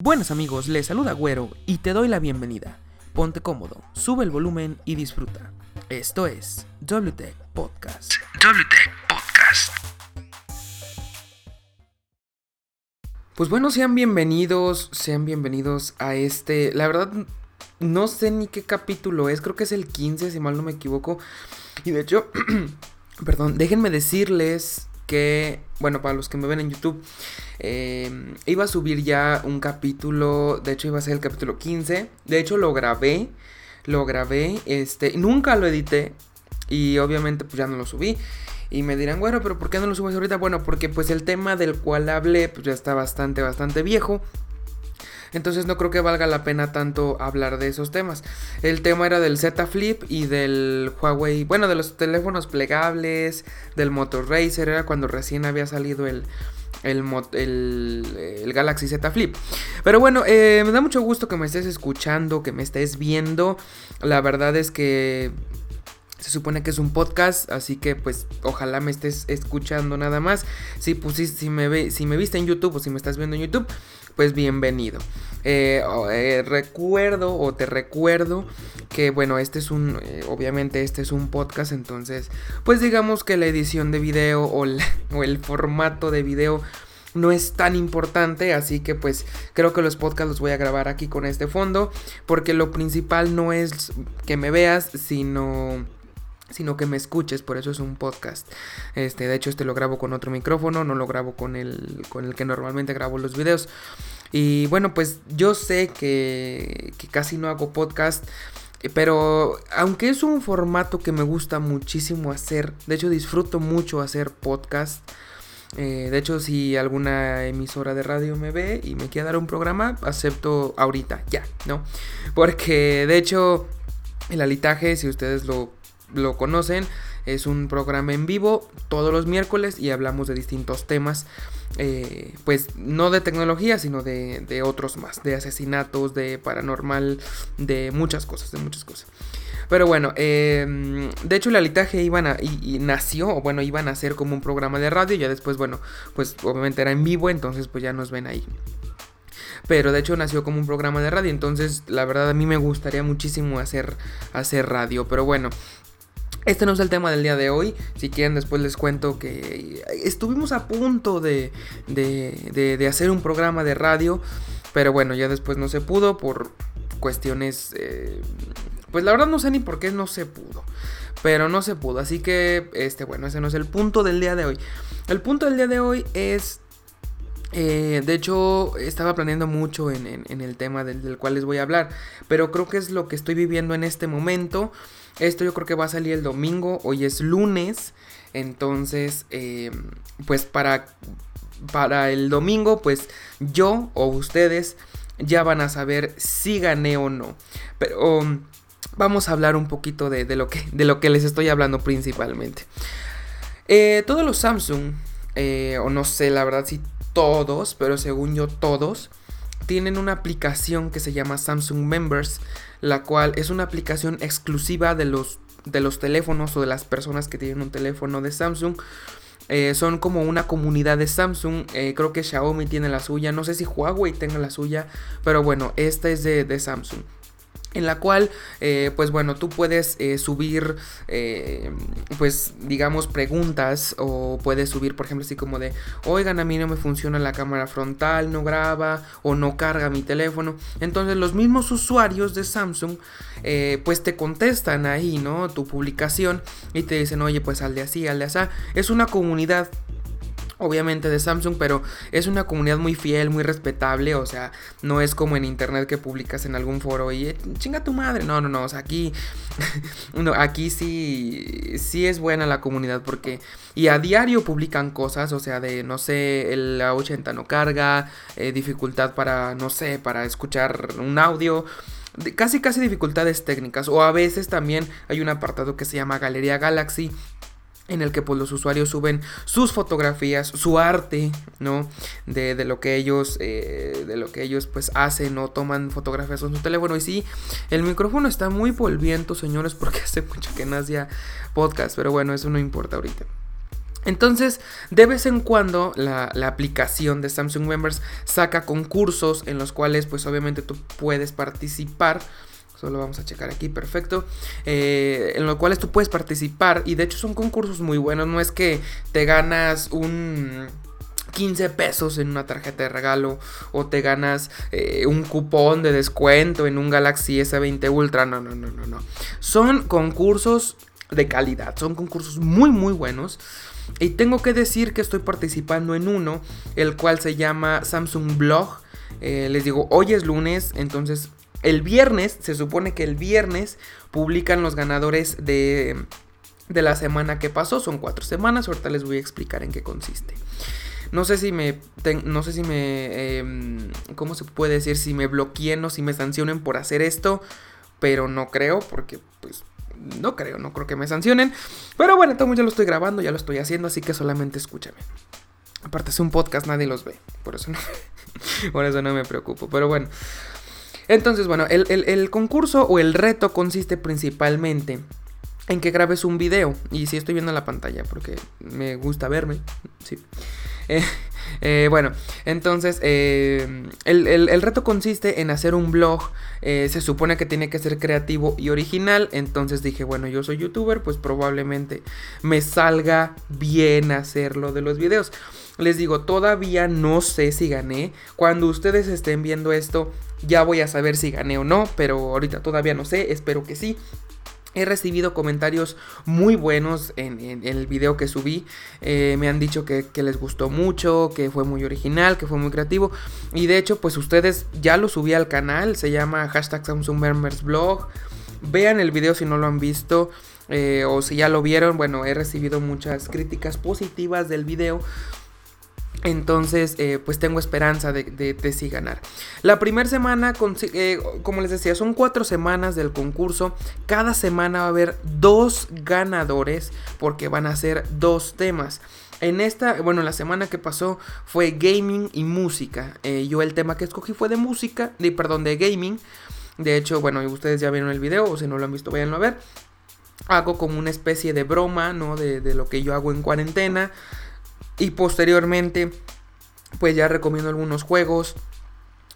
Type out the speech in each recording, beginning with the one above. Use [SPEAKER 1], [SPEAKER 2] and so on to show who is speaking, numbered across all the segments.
[SPEAKER 1] Buenas amigos, les saluda Güero y te doy la bienvenida. Ponte cómodo, sube el volumen y disfruta. Esto es WTEC Podcast. WTEC Podcast. Pues bueno, sean bienvenidos, sean bienvenidos a este, la verdad no sé ni qué capítulo es, creo que es el 15 si mal no me equivoco. Y de hecho, perdón, déjenme decirles que, bueno, para los que me ven en YouTube, eh, iba a subir ya un capítulo, de hecho iba a ser el capítulo 15, de hecho lo grabé, lo grabé, este, nunca lo edité y obviamente pues ya no lo subí. Y me dirán, bueno, pero ¿por qué no lo subes ahorita? Bueno, porque pues el tema del cual hablé pues ya está bastante, bastante viejo. Entonces no creo que valga la pena tanto hablar de esos temas. El tema era del Z Flip y del Huawei, bueno, de los teléfonos plegables, del Motor Racer, era cuando recién había salido el, el, el, Galaxy Z Flip. Pero bueno, eh, me da mucho gusto que me estés escuchando, que me estés viendo. La verdad es que se supone que es un podcast, así que pues ojalá me estés escuchando nada más. Si, pusiste, si, me, ve, si me viste en YouTube o si me estás viendo en YouTube, pues bienvenido. Eh, eh, recuerdo o te recuerdo que bueno, este es un, eh, obviamente este es un podcast, entonces pues digamos que la edición de video o, o el formato de video no es tan importante, así que pues creo que los podcasts los voy a grabar aquí con este fondo, porque lo principal no es que me veas, sino sino que me escuches, por eso es un podcast. Este, de hecho este lo grabo con otro micrófono, no lo grabo con el con el que normalmente grabo los videos. Y bueno, pues yo sé que, que casi no hago podcast, pero aunque es un formato que me gusta muchísimo hacer, de hecho disfruto mucho hacer podcast. Eh, de hecho, si alguna emisora de radio me ve y me quiere dar un programa, acepto ahorita, ya, ¿no? Porque de hecho, el alitaje, si ustedes lo lo conocen, es un programa en vivo todos los miércoles y hablamos de distintos temas, eh, pues no de tecnología, sino de, otros más, de asesinatos, de paranormal, de muchas cosas, de muchas cosas. Pero bueno, em, de hecho el alitaje iban a, y, nació, o bueno, iban a ser como un programa de radio, y ya después, bueno, pues obviamente era en vivo, entonces pues ya nos ven ahí. Pero de hecho nació como un programa de radio, entonces la verdad a mí me gustaría muchísimo hacer, hacer radio, pero bueno, este no es el tema del día de hoy. Si quieren, después les cuento que estuvimos a punto de, de, hacer un programa de radio. Pero bueno, ya después no se pudo por cuestiones... Eh, pues la verdad no sé ni por qué no se pudo. Pero no se pudo. Así que, este, bueno, ese no es el punto del día de hoy. El punto del día de hoy es eh, de hecho, estaba planeando mucho en, el tema del, cual les voy a hablar, pero creo que es lo que estoy viviendo en este momento. Esto yo creo que va a salir el domingo, hoy es lunes. Entonces, eh, pues para, para el domingo, pues yo o ustedes ya van a saber si gané o no. Pero um, vamos a hablar un poquito de, lo, que, de lo que les estoy hablando principalmente. Eh, todos los Samsung, eh, o no sé la verdad si todos, pero según yo todos, tienen una aplicación que se llama Samsung Members la cual es una aplicación exclusiva de los, de los teléfonos o de las personas que tienen un teléfono de Samsung. Eh, son como una comunidad de Samsung. Eh, creo que Xiaomi tiene la suya. No sé si Huawei tenga la suya. Pero bueno, esta es de Samsung en la cual eh, pues bueno tú puedes eh, subir eh, pues digamos preguntas o puedes subir por ejemplo así como de oigan a mí no me funciona la cámara frontal no graba o no carga mi teléfono entonces los mismos usuarios de Samsung pues te contestan ahí no tu publicación y te dicen oye pues al de así al de así es una comunidad obviamente de Samsung, pero es una comunidad muy fiel, muy respetable, o sea, no es como en internet que publicas en algún foro y eh, chinga tu madre, no, no, no, o sea, aquí, no, aquí sí, sí es buena la comunidad porque, y a diario publican cosas, o sea, de, no sé, el A80 no carga, eh, dificultad para, no sé, para escuchar un audio, casi casi dificultades técnicas o a veces también hay un apartado que se llama Galería Galaxy en el que pues los usuarios suben sus fotografías, su arte, ¿no? De, lo que ellos, eh, de lo que ellos pues hacen o toman fotografías con su teléfono. Y sí, el micrófono está muy polviento, señores, porque hace mucho que no hacía podcast, pero bueno, eso no importa ahorita. Entonces, de vez en cuando la, aplicación de Samsung Members saca concursos en los cuales pues obviamente tú puedes participar. Solo vamos a checar aquí, perfecto. Eh, en los cuales tú puedes participar y de hecho son concursos muy buenos. No es que te ganas un... 15 pesos en una tarjeta de regalo o te ganas eh, un cupón de descuento en un Galaxy S20 Ultra. No, no, no, no, no. Son concursos de calidad. Son concursos muy, muy buenos. Y tengo que decir que estoy participando en uno, el cual se llama Samsung Blog. Eh, les digo, hoy es lunes, entonces el viernes, se supone que el viernes publican los ganadores de, de la semana que pasó. Son cuatro semanas, ahorita les voy a explicar en qué consiste. No sé si me. no sé si me. Em, ¿Cómo se puede decir? Si me bloqueen o si me sancionen por hacer esto. Pero no creo, porque pues no creo, no creo que me sancionen. Pero bueno, todo ya lo estoy grabando, ya lo estoy haciendo, así que solamente escúchame. Aparte es un podcast, nadie los ve. Por eso no, por eso no me preocupo. Pero bueno. Entonces, bueno, el, concurso o el reto consiste principalmente en que grabes un video. Y si estoy viendo la pantalla porque me gusta verme. Sí. Eh, eh, bueno, entonces eh, el, reto consiste en hacer un blog. se supone que tiene que ser creativo y original. Entonces dije, bueno, yo soy youtuber, pues probablemente me salga bien hacerlo de los videos. Les digo, todavía no sé si gané. Cuando ustedes estén viendo esto, ya voy a saber si gané o no. Pero ahorita todavía no sé, espero que sí. He recibido comentarios muy buenos en, el video que subí. Eh, me han dicho que, les gustó mucho, que fue muy original, que fue muy creativo. Y de hecho, pues ustedes ya lo subí al canal. Se llama hashtag Samsung. Vean el video si no lo han visto. Eh, o si ya lo vieron. Bueno, he recibido muchas críticas positivas del video. Entonces, eh, pues tengo esperanza de, de, sí ganar. La primera semana, eh, como les decía, son cuatro semanas del concurso. Cada semana va a haber dos ganadores porque van a ser dos temas. En esta, bueno, la semana que pasó fue gaming y música. Eh, yo el tema que escogí fue de música, de, perdón, de gaming. De hecho, bueno, ustedes ya vieron el video o si no lo han visto, váyanlo a ver. Hago como una especie de broma, ¿no? De, de lo que yo hago en cuarentena. Y posteriormente, pues ya recomiendo algunos juegos.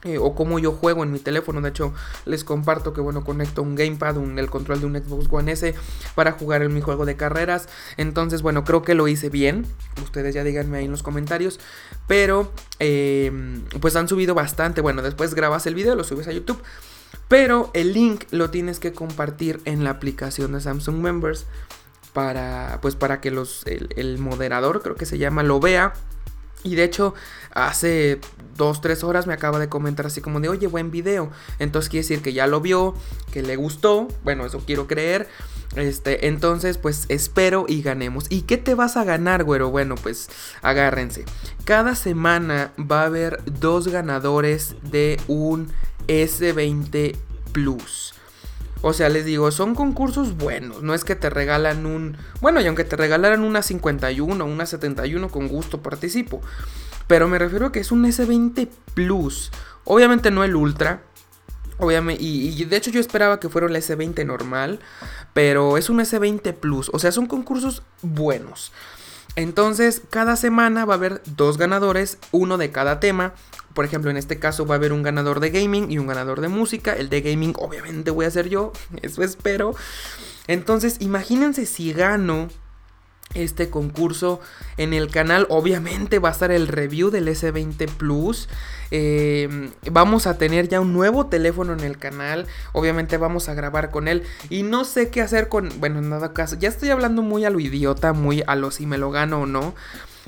[SPEAKER 1] Eh, o como yo juego en mi teléfono. De hecho, les comparto que bueno, conecto un gamepad, un, el control de un Xbox One S para jugar en mi juego de carreras. Entonces, bueno, creo que lo hice bien. Ustedes ya díganme ahí en los comentarios. Pero, em, pues han subido bastante. Bueno, después grabas el video, lo subes a YouTube. Pero el link lo tienes que compartir en la aplicación de Samsung Members para, pues para que los, el, moderador, creo que se llama, lo vea. Y de hecho, hace dos, tres horas me acaba de comentar así como de, oye, buen video. Entonces quiere decir que ya lo vio, que le gustó. Bueno, eso quiero creer. Este, entonces, pues espero y ganemos. ¿Y qué te vas a ganar, güero? Bueno, pues agárrense. Cada semana va a haber dos ganadores de un S20 Plus. O sea, les digo, son concursos buenos. No es que te regalan un. Bueno, y aunque te regalaran una 51, una 71, con gusto participo. Pero me refiero a que es un S20 Plus. Obviamente no el Ultra. Obviamente, y, de hecho yo esperaba que fuera el S20 normal. Pero es un S20 Plus. O sea, son concursos buenos. Entonces, cada semana va a haber dos ganadores, uno de cada tema. Por ejemplo, en este caso va a haber un ganador de gaming y un ganador de música. El de gaming obviamente voy a ser yo, eso espero. Entonces, imagínense si gano este concurso en el canal. Obviamente va a estar el review del S20 Plus. Em, vamos a tener ya un nuevo teléfono en el canal. Obviamente vamos a grabar con él. Y no sé qué hacer con... Bueno, en nada caso. Ya estoy hablando muy a lo idiota, muy a lo si me lo gano o no.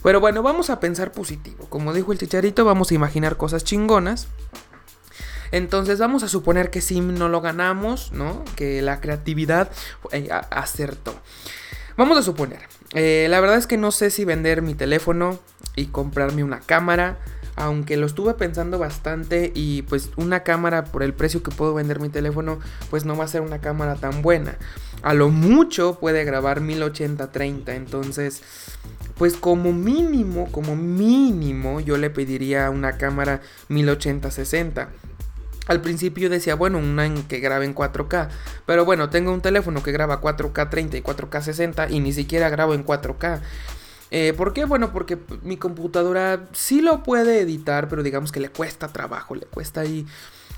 [SPEAKER 1] Pero bueno, vamos a pensar positivo. Como dijo el chicharito, vamos a imaginar cosas chingonas. Entonces vamos a suponer que si no lo ganamos, ¿no? Que la creatividad eh, acertó. Vamos a suponer. Eh, la verdad es que no sé si vender mi teléfono y comprarme una cámara. Aunque lo estuve pensando bastante y pues una cámara por el precio que puedo vender mi teléfono pues no va a ser una cámara tan buena. A lo mucho puede grabar 1080-30 entonces pues como mínimo, como mínimo, yo le pediría una cámara 1080-60. Al principio decía, bueno, una en que grabe en 4K. Pero bueno, tengo un teléfono que graba 4K 30 y 4K 60 y ni siquiera grabo en 4K. Eh, ¿Por qué? Bueno, porque mi computadora sí lo puede editar, pero digamos que le cuesta trabajo, le cuesta ahí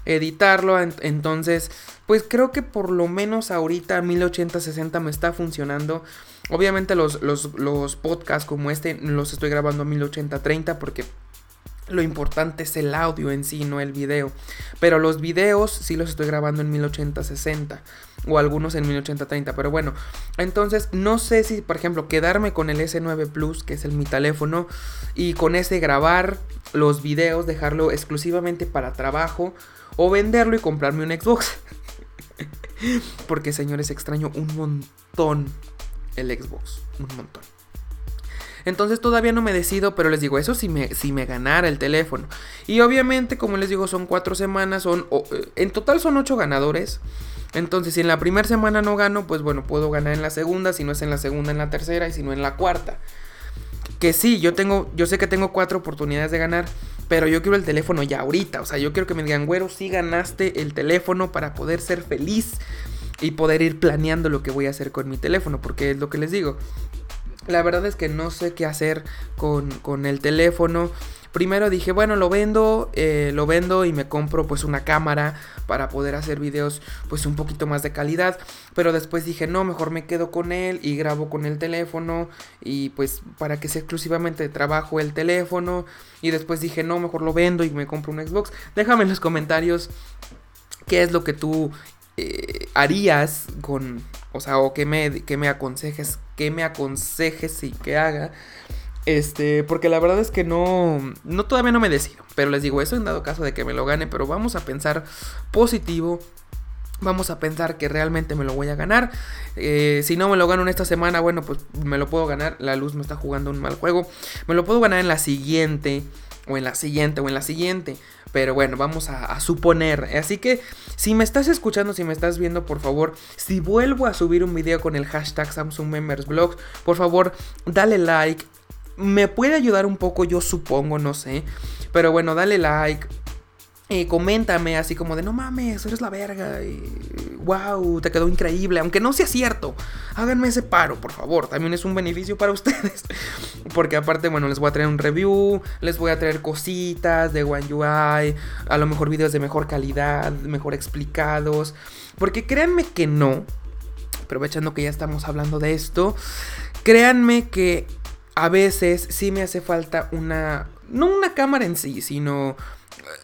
[SPEAKER 1] editarlo. Entonces, pues creo que por lo menos ahorita 1080-60 me está funcionando. Obviamente los, los, podcasts como este los estoy grabando a 1080-30 porque lo importante es el audio en sí, no el video. Pero los videos sí los estoy grabando en 1080-60 o algunos en 1080-30. Pero bueno, entonces no sé si, por ejemplo, quedarme con el S9 Plus, que es el mi teléfono, y con ese grabar los videos, dejarlo exclusivamente para trabajo, o venderlo y comprarme un Xbox. Porque señores, extraño un montón el Xbox. Un montón. Entonces todavía no me decido, pero les digo, eso si me, si me ganara el teléfono. Y obviamente, como les digo, son cuatro semanas, son, eh, en total son ocho ganadores. Entonces, si en la primera semana no gano, pues bueno, puedo ganar en la segunda, si no es en la segunda, en la tercera y si no en la cuarta. Que sí, yo tengo, yo sé que tengo cuatro oportunidades de ganar, pero yo quiero el teléfono ya ahorita. O sea, yo quiero que me digan, güero, sí ganaste el teléfono para poder ser feliz y poder ir planeando lo que voy a hacer con mi teléfono, porque es lo que les digo. La verdad es que no sé qué hacer con, con el teléfono primero dije, bueno, lo vendo, eh, lo vendo y me compro pues una cámara para poder hacer videos pues un poquito más de calidad. Pero después dije, no, mejor me quedo con él y grabo con el teléfono y pues para que sea exclusivamente trabajo el teléfono. Y después dije, no, mejor lo vendo y me compro un Xbox. Déjame en los comentarios qué es lo que tú eh, harías con, o sea, o que me, que me aconsejes, que me aconsejes y que haga este, porque la verdad es que no, no todavía no me decido. Pero les digo, eso en dado caso de que me lo gane, pero vamos a pensar positivo. Vamos a pensar que realmente me lo voy a ganar. Eh, si no me lo gano en esta semana, bueno, pues me lo puedo ganar. La luz me está jugando un mal juego. Me lo puedo ganar en la siguiente, o en la siguiente, o en la siguiente. Pero bueno, vamos a, suponer. Así que si me estás escuchando, si me estás viendo, por favor, si vuelvo a subir un video con el hashtag Samsung Members por favor, dale like, me puede ayudar un poco, yo supongo, no sé. Pero bueno, dale like. Eh, coméntame así como de no mames, eres la verga. Y, wow, te quedó increíble. Aunque no sea cierto, háganme ese paro, por favor. También es un beneficio para ustedes. Porque aparte, bueno, les voy a traer un review, les voy a traer cositas de One UI, a lo mejor videos de mejor calidad, mejor explicados. Porque créanme que no, aprovechando que ya estamos hablando de esto, créanme que a veces sí me hace falta una, no una cámara en sí, sino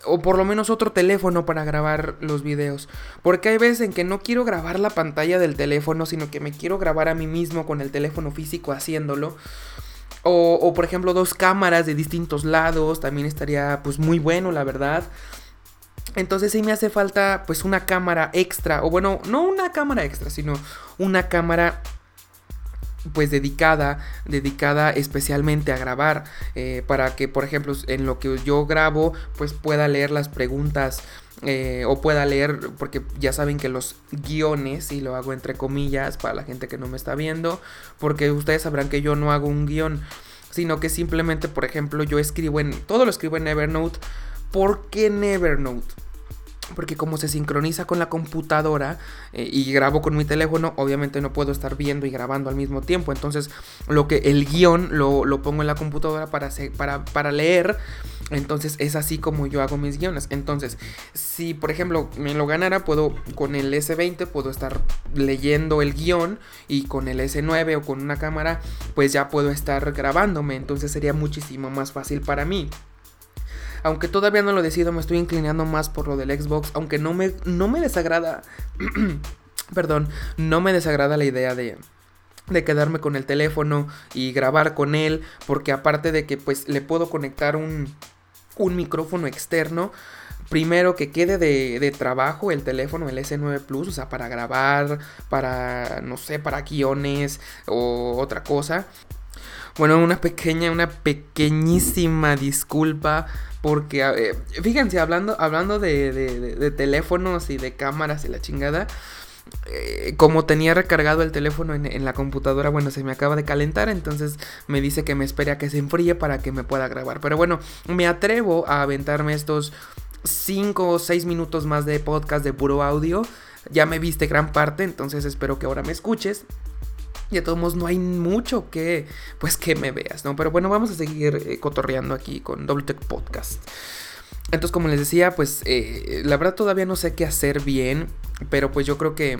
[SPEAKER 1] o por lo menos otro teléfono para grabar los videos. Porque hay veces en que no quiero grabar la pantalla del teléfono, sino que me quiero grabar a mí mismo con el teléfono físico haciéndolo. O, por ejemplo dos cámaras de distintos lados, también estaría pues muy bueno, la verdad. Entonces sí me hace falta pues una cámara extra, o bueno, no una cámara extra, sino una cámara pues dedicada, dedicada especialmente a grabar, eh, para que por ejemplo en lo que yo grabo pues pueda leer las preguntas eh, o pueda leer, porque ya saben que los guiones, y lo hago entre comillas para la gente que no me está viendo, porque ustedes sabrán que yo no hago un guion, sino que simplemente por ejemplo yo escribo en, todo lo escribo en Evernote, ¿por qué en Evernote? Porque como se sincroniza con la computadora eh, y grabo con mi teléfono, obviamente no puedo estar viendo y grabando al mismo tiempo. Entonces, lo que el guion lo, pongo en la computadora para, para, para, leer. Entonces, es así como yo hago mis guiones. Entonces, si por ejemplo me lo ganara, puedo con el S20, puedo estar leyendo el guion y con el S9 o con una cámara, pues ya puedo estar grabándome. Entonces, sería muchísimo más fácil para mí. Aunque todavía no lo decido, me estoy inclinando más por lo del Xbox. Aunque no me, no me desagrada. perdón, no me desagrada la idea de, de quedarme con el teléfono y grabar con él. Porque aparte de que pues le puedo conectar un, un micrófono externo. Primero que quede de, de, trabajo el teléfono, el S9 Plus, o sea, para grabar, para, no sé, para guiones o otra cosa. Bueno, una pequeña, una pequeñísima disculpa porque, fíjense, hablando, hablando de, teléfonos y de cámaras y la chingada, eh, como tenía recargado el teléfono en, la computadora, bueno, se me acaba de calentar, entonces me dice que me espere a que se enfríe para que me pueda grabar. Pero bueno, me atrevo a aventarme estos 5 o 6 minutos más de podcast de puro audio. Ya me viste gran parte, entonces espero que ahora me escuches. Y a todos modos no hay mucho que, pues, que me veas, ¿no? Pero bueno, vamos a seguir eh, cotorreando aquí con WTech Podcast. Entonces, como les decía, pues, eh, la verdad todavía no sé qué hacer bien, pero pues yo creo que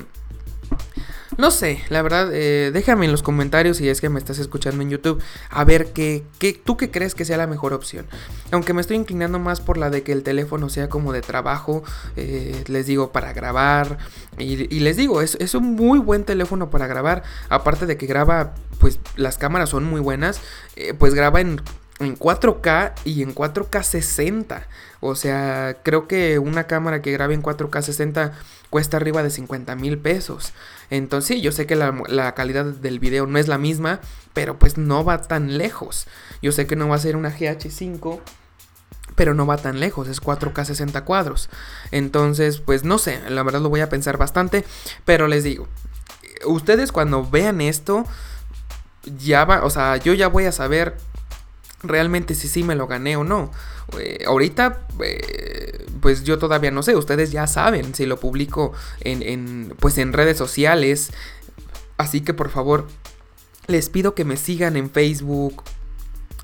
[SPEAKER 1] no sé, la verdad, eh, déjame en los comentarios si es que me estás escuchando en YouTube a ver qué, tú qué crees que sea la mejor opción. Aunque me estoy inclinando más por la de que el teléfono sea como de trabajo, eh, les digo, para grabar. Y, les digo, es, es, un muy buen teléfono para grabar. Aparte de que graba, pues las cámaras son muy buenas, eh, pues graba en en 4K y en 4K 60. O sea, creo que una cámara que grabe en 4K 60 cuesta arriba de 50 mil pesos. Entonces sí, yo sé que la, calidad del video no es la misma, pero pues no va tan lejos. Yo sé que no va a ser una GH5, pero no va tan lejos, es 4K 60 cuadros. Entonces, pues no sé, la verdad lo voy a pensar bastante, pero les digo, ustedes cuando vean esto, ya va, o sea, yo ya voy a saber realmente si sí me lo gané o no. Eh, ahorita, eh, pues yo todavía no sé, ustedes ya saben si lo publico en, pues en redes sociales. Así que por favor, les pido que me sigan en Facebook,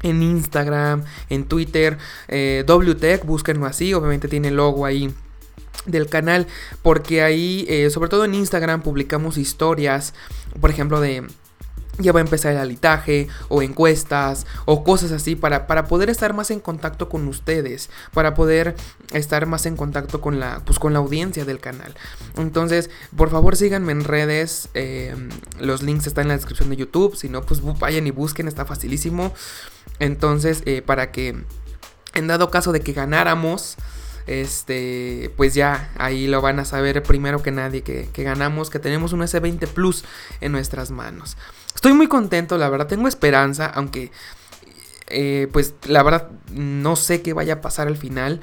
[SPEAKER 1] en Instagram, en Twitter, eh, WTech, búsquenlo así, obviamente tiene logo ahí del canal, porque ahí, eh, sobre todo en Instagram, publicamos historias, por ejemplo, de ya va a empezar el alitaje o encuestas o cosas así para, para, poder estar más en contacto con ustedes, para poder estar más en contacto con la, pues, con la audiencia del canal. Entonces, por favor síganme en redes, em, los links están en la descripción de YouTube, si no, pues vayan y busquen, está facilísimo. Entonces, eh, para que en dado caso de que ganáramos, este, pues ya ahí lo van a saber primero que nadie que, que ganamos, que tenemos un S20 Plus en nuestras manos. Estoy muy contento, la verdad, tengo esperanza, aunque eh, pues la verdad no sé qué vaya a pasar al final.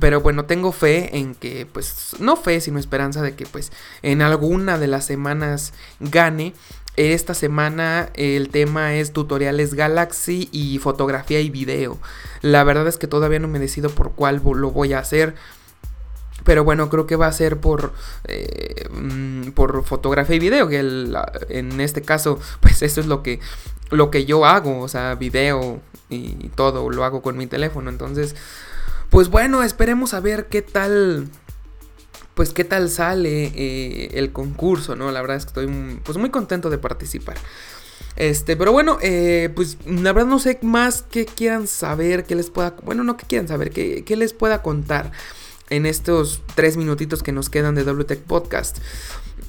[SPEAKER 1] Pero bueno, tengo fe en que, pues, no fe, sino esperanza de que, pues, en alguna de las semanas gane. Esta semana el tema es tutoriales Galaxy y fotografía y video. La verdad es que todavía no me decido por cuál lo voy a hacer. Pero bueno, creo que va a ser por, eh, mm, por fotografía y video, que en este caso, pues eso es lo que, lo que yo hago, o sea, video y todo lo hago con mi teléfono. Entonces, pues bueno, esperemos a ver qué tal, pues qué tal sale eh, el concurso, ¿no? La verdad es que estoy pues muy contento de participar. Este, pero bueno, eh, pues la verdad no sé más que quieran saber, que les pueda, bueno, no que quieran saber, que, que les pueda contar en estos tres minutitos que nos quedan de WTech Podcast.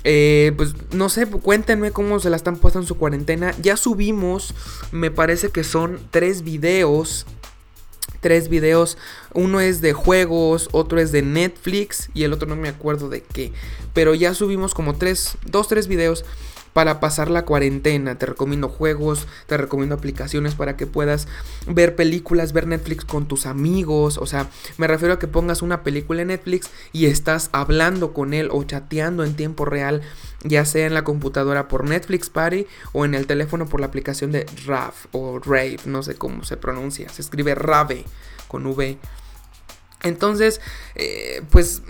[SPEAKER 1] Eh, pues no sé, cuéntenme cómo se la están pasando en su cuarentena. Ya subimos, me parece que son tres videos. Tres videos. Uno es de juegos, otro es de Netflix y el otro no me acuerdo de qué. Pero ya subimos como tres, dos, tres videos para pasar la cuarentena. Te recomiendo juegos, te recomiendo aplicaciones para que puedas ver películas, ver Netflix con tus amigos. O sea, me refiero a que pongas una película en Netflix y estás hablando con él o chateando en tiempo real, ya sea en la computadora por Netflix Party o en el teléfono por la aplicación de RAV o Rave, no sé cómo se pronuncia. Se escribe Rave con V. Entonces, eh, pues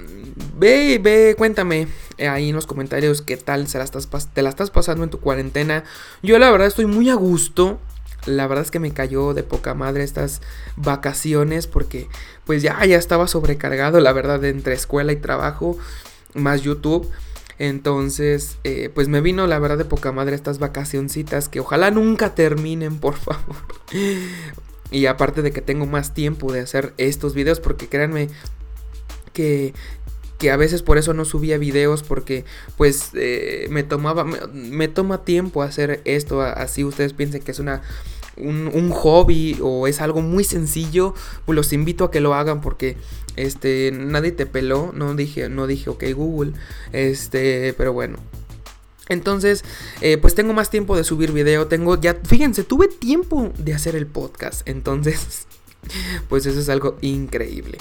[SPEAKER 1] ve, ve, cuéntame ahí en los comentarios qué tal se la estás, te la estás pasando en tu cuarentena. Yo la verdad estoy muy a gusto. La verdad es que me cayó de poca madre estas vacaciones porque pues ya, ya estaba sobrecargado, la verdad, entre escuela y trabajo, más YouTube. Entonces, eh, pues me vino la verdad de poca madre estas vacacioncitas que ojalá nunca terminen, por favor. Y aparte de que tengo más tiempo de hacer estos videos, porque créanme que, que a veces por eso no subía videos, porque pues eh, me tomaba, me, toma tiempo hacer esto, así ustedes piensen que es una... Un, hobby o es algo muy sencillo, pues los invito a que lo hagan porque este nadie te peló, no dije, no dije ok Google, este, pero bueno, entonces, eh, pues tengo más tiempo de subir video. Tengo ya, fíjense, tuve tiempo de hacer el podcast. Entonces, pues eso es algo increíble.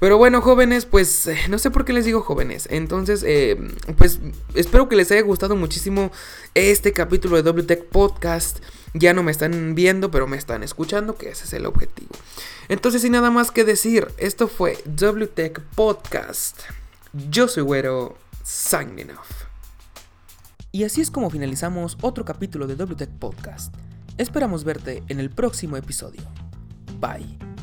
[SPEAKER 1] Pero bueno, jóvenes, pues eh, no sé por qué les digo jóvenes. Entonces, eh, pues espero que les haya gustado muchísimo este capítulo de WTech Podcast. Ya no me están viendo, pero me están escuchando, que ese es el objetivo. Entonces, sin nada más que decir, esto fue WTech Podcast. Yo soy Güero, signing off. Y así es como finalizamos otro capítulo de WTech Podcast. Esperamos verte en el próximo episodio. Bye.